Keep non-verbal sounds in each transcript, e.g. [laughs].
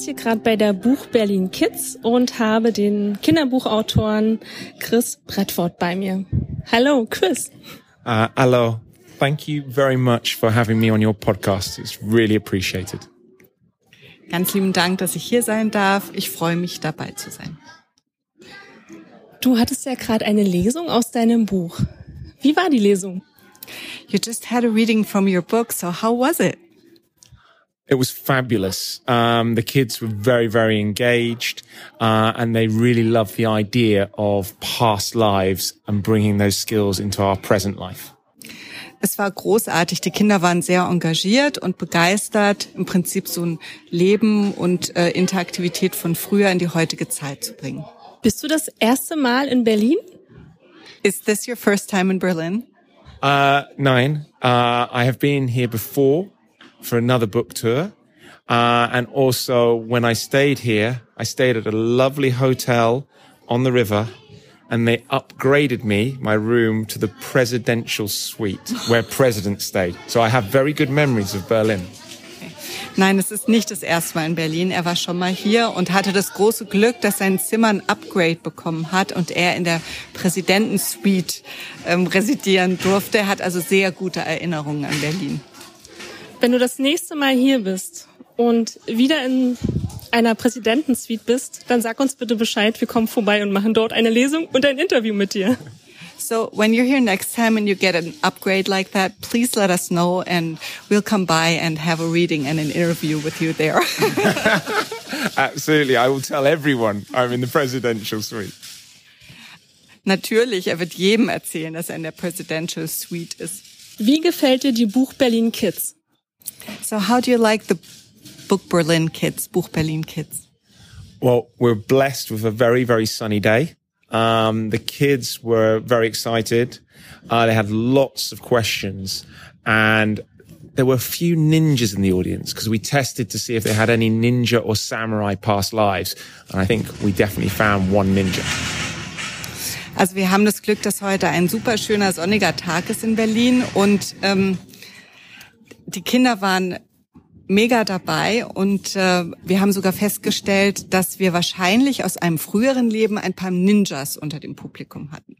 sitze hier gerade bei der Buch Berlin Kids und habe den Kinderbuchautoren Chris Bradford bei mir. Hallo, Chris. Uh, hello. Thank you very much for having me on your podcast. It's really appreciated. Ganz lieben Dank, dass ich hier sein darf. Ich freue mich, dabei zu sein. Du hattest ja gerade eine Lesung aus deinem Buch. Wie war die Lesung? You just had a reading from your book, so how was it? It was fabulous. Um, the kids were very, very engaged, uh, and they really loved the idea of past lives and bringing those skills into our present life. Es war großartig. Die Kinder waren sehr engagiert und begeistert, im Prinzip so ein Leben und äh, Interaktivität von früher in die heutige Zeit zu bringen. Bist du das erste Mal in Berlin? Is this your first time in Berlin? Uh, nine. Uh, I have been here before for another book tour. Uh, and also when I stayed here, I stayed at a lovely hotel on the river and they upgraded me, my room, to the presidential suite where [laughs] presidents stayed. So I have very good memories of Berlin. Nein, es ist nicht das erste Mal in Berlin. Er war schon mal hier und hatte das große Glück, dass sein Zimmer ein Upgrade bekommen hat und er in der Präsidentensuite ähm, residieren durfte. Er hat also sehr gute Erinnerungen an Berlin. Wenn du das nächste Mal hier bist und wieder in einer Präsidentensuite bist, dann sag uns bitte Bescheid. Wir kommen vorbei und machen dort eine Lesung und ein Interview mit dir. So when you're here next time and you get an upgrade like that, please let us know and we'll come by and have a reading and an interview with you there. [laughs] Absolutely. I will tell everyone I'm in the presidential suite. Natürlich, er wird jedem erzählen, dass er in der Presidential Suite ist. Wie gefällt dir die Buch Berlin Kids? So how do you like the Book Berlin Kids, Buch Berlin Kids? Well, we're blessed with a very, very sunny day. Um, the kids were very excited. Uh, they had lots of questions and there were a few ninjas in the audience because we tested to see if they had any ninja or samurai past lives. And I think we definitely found one ninja. Also wir haben das Glück, dass heute ein super schöner sonniger Tag ist in Berlin und ähm, die Kinder waren mega dabei und äh, wir haben sogar festgestellt, dass wir wahrscheinlich aus einem früheren Leben ein paar Ninjas unter dem Publikum hatten.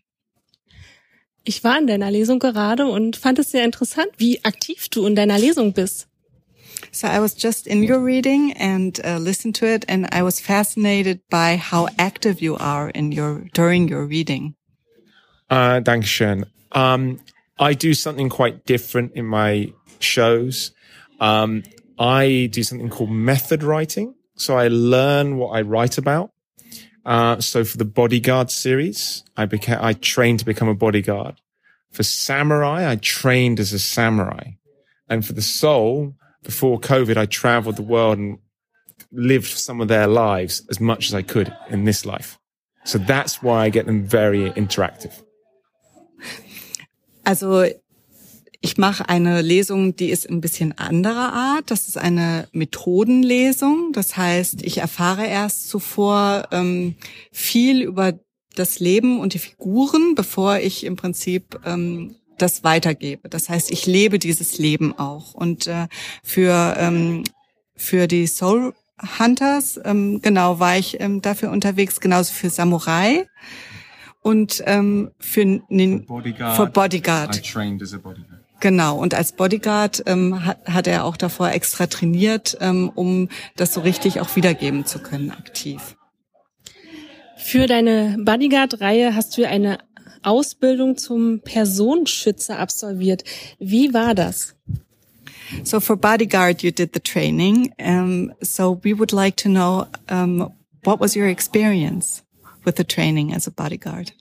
Ich war in deiner Lesung gerade und fand es sehr interessant, wie aktiv du in deiner Lesung bist. So I was just in your reading and uh, listened to it and I was fascinated by how active you are in your during your reading. Uh, Dankeschön. Um, I do something quite different in my shows. Um, I do something called method writing. So I learn what I write about. Uh, so for the bodyguard series, I became, I trained to become a bodyguard. For samurai, I trained as a samurai. And for the soul, before COVID, I traveled the world and lived some of their lives as much as I could in this life. So that's why I get them very interactive. Also ich mache eine Lesung, die ist ein bisschen anderer Art. Das ist eine Methodenlesung. Das heißt, ich erfahre erst zuvor ähm, viel über das Leben und die Figuren, bevor ich im Prinzip ähm, das weitergebe. Das heißt, ich lebe dieses Leben auch. Und äh, für für, für die Soul Hunters, ähm, genau, war ich ähm, dafür unterwegs, genauso für Samurai und ähm, für, Nin Bodyguard. für Bodyguard. I trained as a bodyguard. Genau, und als Bodyguard ähm, hat, hat er auch davor extra trainiert, ähm, um das so richtig auch wiedergeben zu können, aktiv. Für deine Bodyguard-Reihe hast du eine Ausbildung zum Personenschützer absolviert. Wie war das? So for bodyguard, you did the training. Um, so we would like to know um, what was your experience with the training as a bodyguard?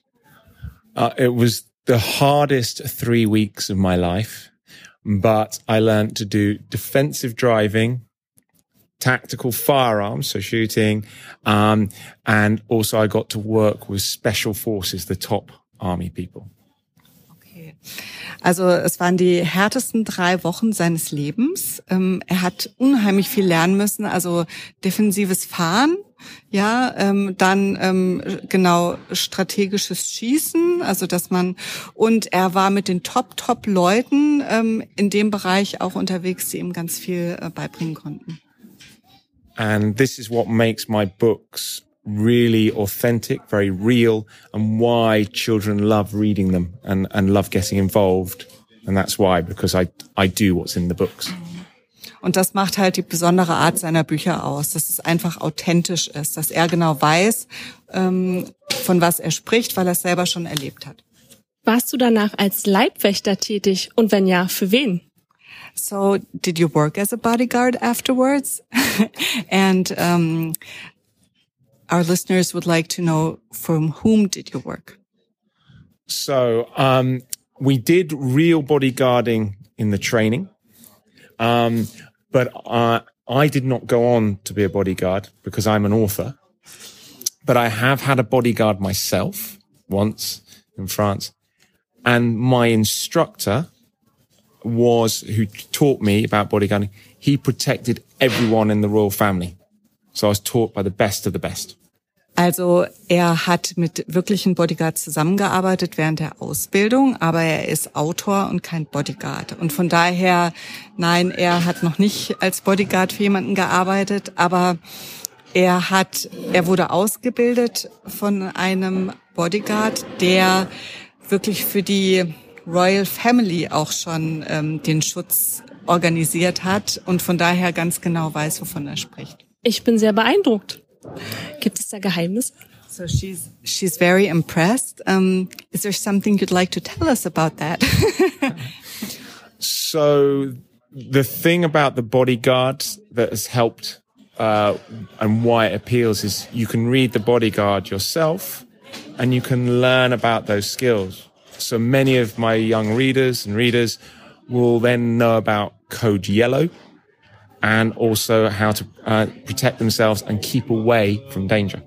Uh, it was the hardest three weeks of my life, but I learned to do defensive driving, tactical firearms, so shooting, um, and also I got to work with special forces, the top army people. Also es waren die härtesten drei Wochen seines Lebens. Ähm, er hat unheimlich viel lernen müssen, also defensives Fahren, ja, ähm, dann ähm, genau strategisches Schießen, also dass man und er war mit den Top Top Leuten ähm, in dem Bereich auch unterwegs, die ihm ganz viel äh, beibringen konnten. And this is what makes my books really authentic, very real, and why children love reading them and, and love getting involved. And that's why, because I, I do what's in the books. Und das macht halt die besondere Art seiner Bücher aus, dass es einfach authentisch ist, dass er genau weiß, ähm, von was er spricht, weil er es selber schon erlebt hat. Warst du danach als Leibwächter tätig und wenn ja, für wen? So, did you work as a bodyguard afterwards? [laughs] and um, our listeners would like to know from whom did you work? So, um, we did real bodyguarding in the training. Um, but uh, I did not go on to be a bodyguard because I'm an author. But I have had a bodyguard myself once in France. And my instructor was, who taught me about bodyguarding, he protected everyone in the royal family. So I was taught by the best of the best. Also er hat mit wirklichen Bodyguards zusammengearbeitet während der Ausbildung, aber er ist Autor und kein Bodyguard. Und von daher, nein, er hat noch nicht als Bodyguard für jemanden gearbeitet, aber er hat, er wurde ausgebildet von einem Bodyguard, der wirklich für die Royal Family auch schon ähm, den Schutz organisiert hat und von daher ganz genau weiß, wovon er spricht. Ich bin sehr beeindruckt. Gibt es da Geheimnisse? So she's she's very impressed. Um, is there something you'd like to tell us about that? so the thing about the bodyguard that has helped uh, and why it appeals is you can read the bodyguard yourself and you can learn about those skills. So many of my young readers and readers will then know about Code Yellow and also how to uh, protect themselves and keep away from danger.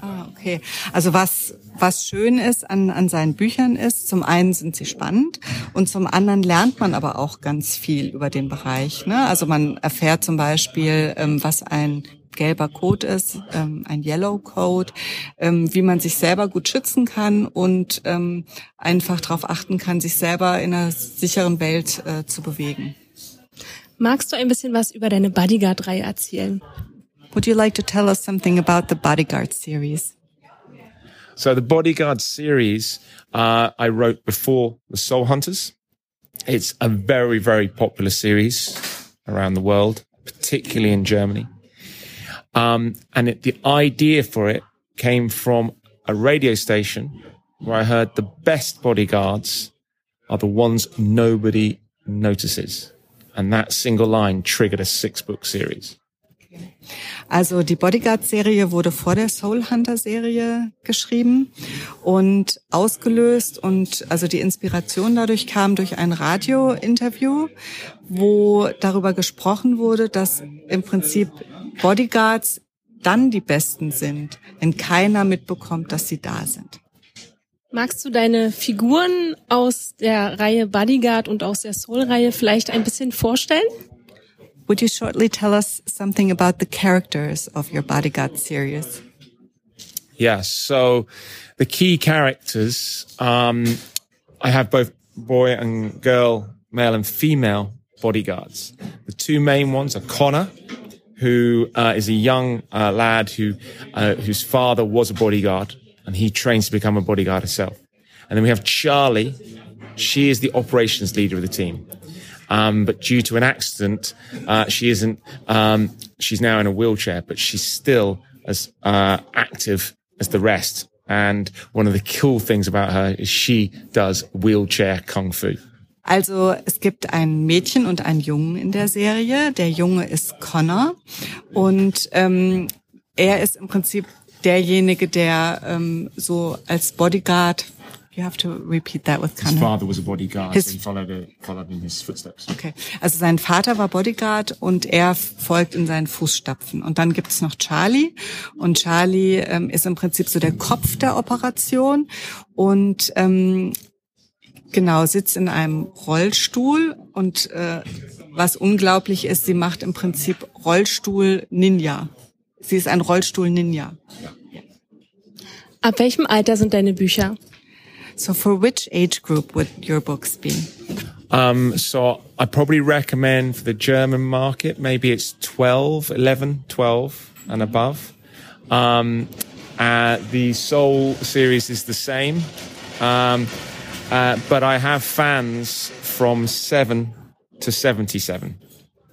Ah, okay. Also was was schön ist an, an seinen Büchern ist, zum einen sind sie spannend und zum anderen lernt man aber auch ganz viel über den Bereich. Ne? Also man erfährt zum Beispiel, ähm, was ein gelber Code ist, ähm, ein Yellow Code, ähm, wie man sich selber gut schützen kann und ähm, einfach darauf achten kann, sich selber in einer sicheren Welt äh, zu bewegen. Magst du ein bisschen was über deine Bodyguard-Reihe erzählen? Would you like to tell us something about the Bodyguard series? So the Bodyguard series uh, I wrote before the Soul Hunters. It's a very, very popular series around the world, particularly in Germany. Um, and it, the idea for it came from a radio station where I heard the best bodyguards are the ones nobody notices. And that single line triggered a six book series. Also die Bodyguard-Serie wurde vor der Soul Hunter-Serie geschrieben und ausgelöst und also die Inspiration dadurch kam durch ein Radio-Interview, wo darüber gesprochen wurde, dass im Prinzip Bodyguards dann die Besten sind, wenn keiner mitbekommt, dass sie da sind. Magst du deine Figuren aus der Reihe Bodyguard und aus der Soul-Reihe vielleicht ein bisschen vorstellen? Would you shortly tell us something about the characters of your Bodyguard series? Yes. So the key characters, um, I have both boy and girl, male and female bodyguards. The two main ones are Connor, who uh, is a young uh, lad who uh, whose father was a bodyguard, and he trains to become a bodyguard herself. And then we have Charlie. She is the operations leader of the team. Um, but due to an accident, uh, she isn't. Um, she's now in a wheelchair, but she's still as uh, active as the rest. And one of the cool things about her is she does wheelchair kung fu. Also es gibt ein Mädchen und einen Jungen in der Serie. Der Junge ist Connor und ähm, er ist im Prinzip derjenige, der ähm, so als Bodyguard You have to repeat that with Connor. His father was a bodyguard, his, so he followed, a, followed in his footsteps. Okay, also sein Vater war Bodyguard und er folgt in seinen Fußstapfen. Und dann gibt es noch Charlie und Charlie ähm, ist im Prinzip so der Kopf der Operation und ähm, Genau, sitzt in einem Rollstuhl und äh, was unglaublich ist, sie macht im Prinzip Rollstuhl-Ninja. Sie ist ein Rollstuhl-Ninja. Ab welchem Alter sind deine Bücher? So for which age group would your books be? Um, so I probably recommend for the German market, maybe it's 12, 11, 12 and above. Um, uh, the Soul series is the same. Um, uh, but I have fans from seven to 77.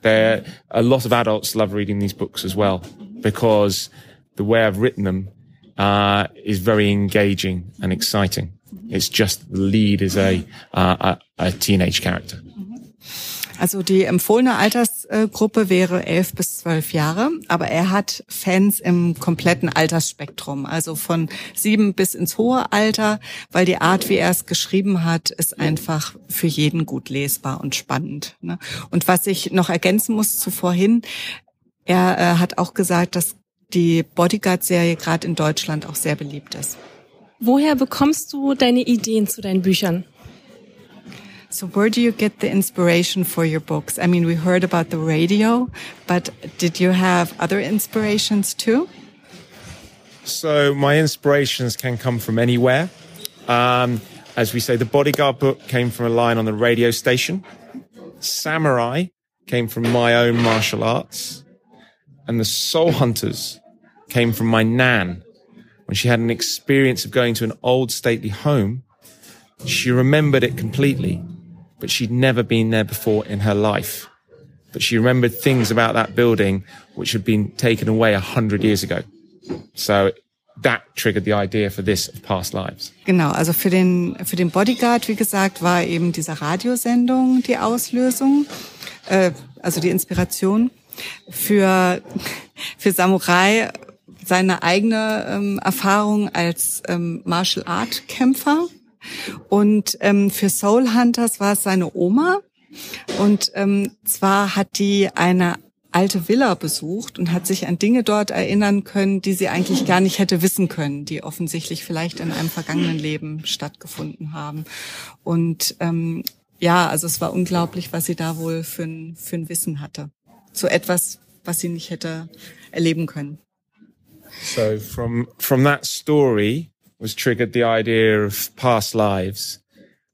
There, a lot of adults love reading these books as well because the way I've written them uh, is very engaging and exciting. It's just the lead is a, uh, a, a teenage character. Also die empfohlene Altersgruppe wäre elf bis zwölf Jahre, aber er hat Fans im kompletten Altersspektrum, also von sieben bis ins hohe Alter, weil die Art, wie er es geschrieben hat, ist einfach für jeden gut lesbar und spannend. Ne? Und was ich noch ergänzen muss zu vorhin, er äh, hat auch gesagt, dass die Bodyguard-Serie gerade in Deutschland auch sehr beliebt ist. Woher bekommst du deine Ideen zu deinen Büchern? So where do you get the inspiration for your books? I mean, we heard about the radio, but did you have other inspirations too? So my inspirations can come from anywhere. Um, as we say, the Bodyguard book came from a line on the radio station. Samurai came from my own martial arts. And the Soul Hunters came from my nan. When she had an experience of going to an old stately home, she remembered it completely but she'd never been there before in her life. But she remembered things about that building which had been taken away a hundred years ago. So that triggered the idea for this of past lives. Genau, also für den, für den Bodyguard, wie gesagt, war eben diese Radiosendung die Auslösung, äh, also die Inspiration. Für, für Samurai seine eigene ähm, Erfahrung als ähm, Martial Art Kämpfer und ähm, für Soul Hunters war es seine Oma. Und ähm, zwar hat die eine alte Villa besucht und hat sich an Dinge dort erinnern können, die sie eigentlich gar nicht hätte wissen können, die offensichtlich vielleicht in einem vergangenen Leben stattgefunden haben. Und ähm, ja, also es war unglaublich, was sie da wohl für ein, für ein Wissen hatte. So etwas, was sie nicht hätte erleben können. So from from that story, was triggered the idea of past lives.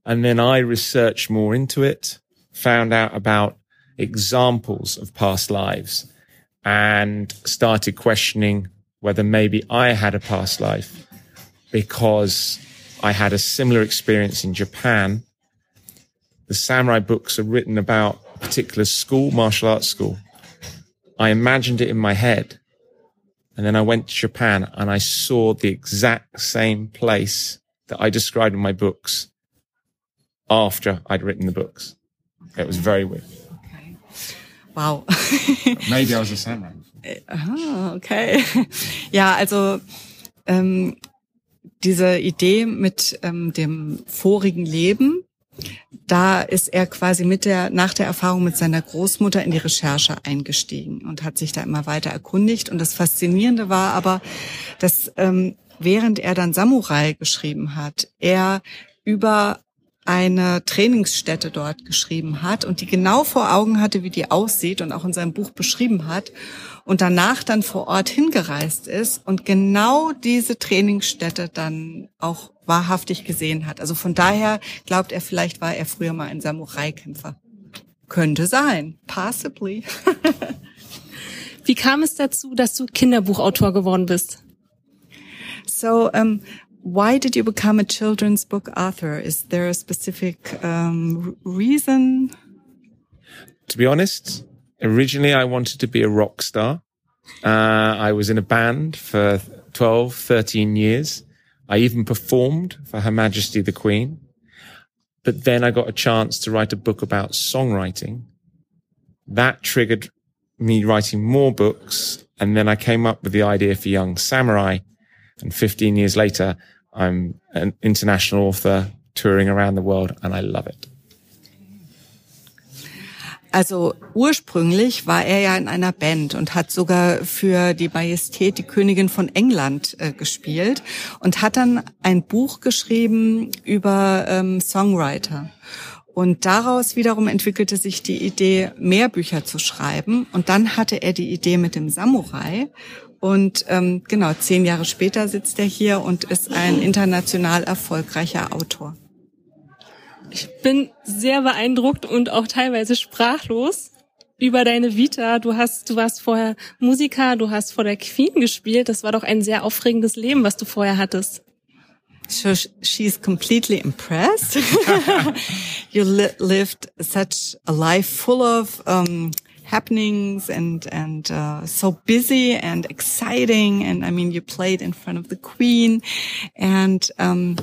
And then I researched more into it, found out about examples of past lives and started questioning whether maybe I had a past life because I had a similar experience in Japan. The samurai books are written about a particular school, martial arts school. I imagined it in my head and then I went to Japan and I saw the exact same place that I described in my books after I'd written the books. It was very weird. Okay. Wow. [laughs] Maybe I was a samurai. Ah, okay. Ja, also ähm, diese Idee mit ähm, dem vorigen Leben da ist er quasi mit der, nach der Erfahrung mit seiner Großmutter in die Recherche eingestiegen und hat sich da immer weiter erkundigt. Und das Faszinierende war aber, dass ähm, während er dann Samurai geschrieben hat, er über eine Trainingsstätte dort geschrieben hat und die genau vor Augen hatte, wie die aussieht und auch in seinem Buch beschrieben hat und danach dann vor Ort hingereist ist und genau diese Trainingsstätte dann auch wahrhaftig gesehen hat. Also von daher glaubt er, vielleicht war er früher mal ein Samurai-Kämpfer. Könnte sein. Possibly. [laughs] Wie kam es dazu, dass du Kinderbuchautor geworden bist? So, um, why did you become a children's book author? Is there a specific um, reason? To be honest, originally I wanted to be a rock star. Uh, I was in a band for 12, 13 years. I even performed for Her Majesty the Queen. But then I got a chance to write a book about songwriting. That triggered me writing more books. And then I came up with the idea for Young Samurai. And 15 years later, I'm an international author touring around the world and I love it. Also ursprünglich war er ja in einer Band und hat sogar für die Majestät, die Königin von England, äh, gespielt und hat dann ein Buch geschrieben über ähm, Songwriter. Und daraus wiederum entwickelte sich die Idee, mehr Bücher zu schreiben. Und dann hatte er die Idee mit dem Samurai. Und ähm, genau, zehn Jahre später sitzt er hier und ist ein international erfolgreicher Autor. Ich bin sehr beeindruckt und auch teilweise sprachlos über deine Vita. Du hast, du warst vorher Musiker, du hast vor der Queen gespielt. Das war doch ein sehr aufregendes Leben, was du vorher hattest. So she's completely impressed. [laughs] you li lived such a life full of um, happenings and and uh, so busy and exciting. And I mean, you played in front of the Queen, and um,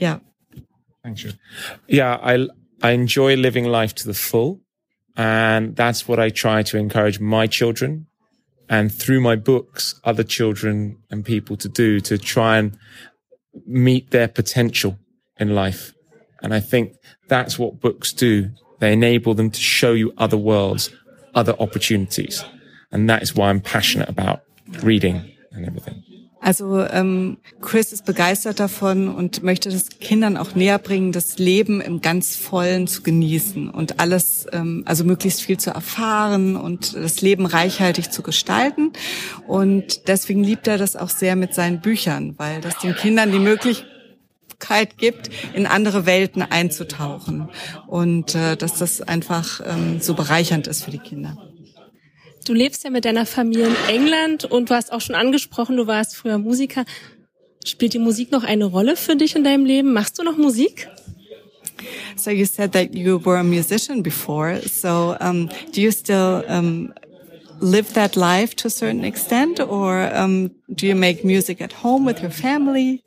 yeah, Thank you. Yeah, I I enjoy living life to the full, and that's what I try to encourage my children, and through my books, other children and people to do to try and meet their potential in life. And I think that's what books do. They enable them to show you other worlds, other opportunities, and that is why I'm passionate about reading and everything. Also ähm, Chris ist begeistert davon und möchte das Kindern auch näher bringen, das Leben im ganz vollen zu genießen und alles, ähm, also möglichst viel zu erfahren und das Leben reichhaltig zu gestalten. Und deswegen liebt er das auch sehr mit seinen Büchern, weil das den Kindern die Möglichkeit gibt, in andere Welten einzutauchen und äh, dass das einfach ähm, so bereichernd ist für die Kinder. Du lebst ja mit deiner Familie in England und du hast auch schon angesprochen, du warst früher Musiker. Spielt die Musik noch eine Rolle für dich in deinem Leben? Machst du noch Musik? So you said that you were a musician before. So um, do you still um, live that life to a certain extent, or um, do you make music at home with your family?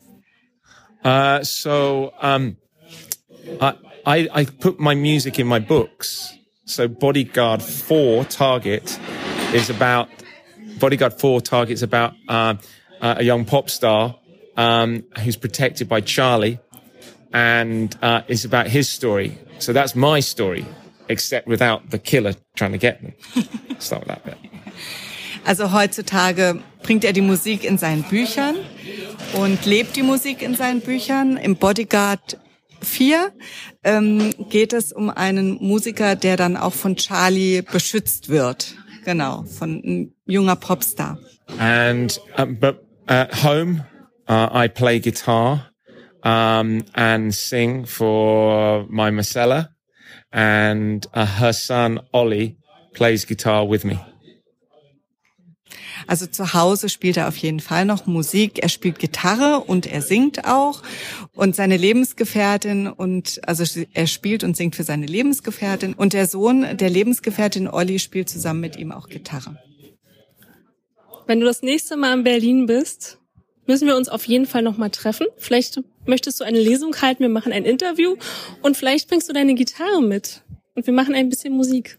Uh, so um, I, I I put my music in my books. So Bodyguard Four Target is about Bodyguard Four Target's about uh, uh, a young pop star um, who's protected by Charlie, and uh, it's about his story. So that's my story, except without the killer trying to get me. [laughs] Start with that bit. Also heutzutage bringt er die Musik in seinen Büchern und lebt die Musik in seinen Büchern. Im Bodyguard 4 ähm, geht es um einen Musiker, der dann auch von Charlie beschützt wird. Genau, von einem junger Popstar. And um, but at home, uh, I play guitar um, and sing for my Marcella, and uh, her son Ollie plays guitar with me. Also zu Hause spielt er auf jeden Fall noch Musik. Er spielt Gitarre und er singt auch. Und seine Lebensgefährtin und, also er spielt und singt für seine Lebensgefährtin. Und der Sohn der Lebensgefährtin Olli spielt zusammen mit ihm auch Gitarre. Wenn du das nächste Mal in Berlin bist, müssen wir uns auf jeden Fall nochmal treffen. Vielleicht möchtest du eine Lesung halten, wir machen ein Interview und vielleicht bringst du deine Gitarre mit und wir machen ein bisschen Musik.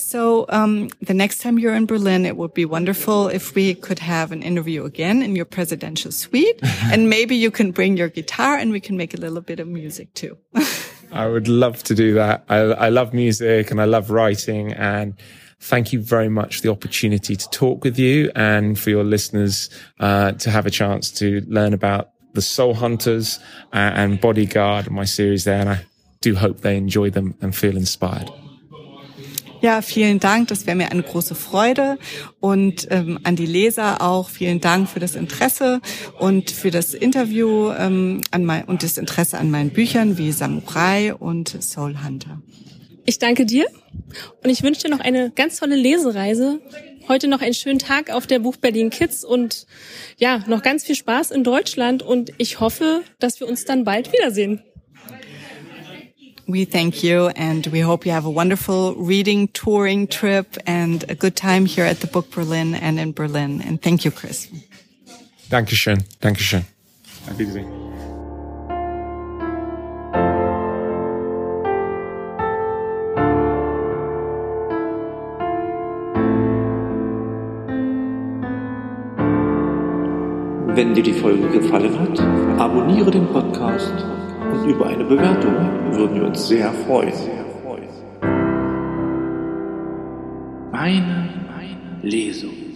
So um, the next time you're in Berlin, it would be wonderful if we could have an interview again in your presidential suite, [laughs] and maybe you can bring your guitar and we can make a little bit of music too. [laughs] I would love to do that. I, I love music and I love writing and thank you very much for the opportunity to talk with you and for your listeners uh, to have a chance to learn about the Soul Hunters uh, and Bodyguard, my series there. And I do hope they enjoy them and feel inspired. Ja, vielen Dank. Das wäre mir eine große Freude. Und ähm, an die Leser auch vielen Dank für das Interesse und für das Interview ähm, an mein, und das Interesse an meinen Büchern wie Samurai und Soul Hunter. Ich danke dir und ich wünsche dir noch eine ganz tolle Lesereise. Heute noch einen schönen Tag auf der Buch Berlin Kids und ja, noch ganz viel Spaß in Deutschland und ich hoffe, dass wir uns dann bald wiedersehen. We thank you and we hope you have a wonderful reading touring trip and a good time here at the Book Berlin and in Berlin. And thank you, Chris. Dankeschön. Dankeschön. Auf Wiedersehen. Wenn dir die Folge gefallen hat, abonniere den Podcast und über eine Bewertung würden wir uns sehr freuen. Meine Lesung.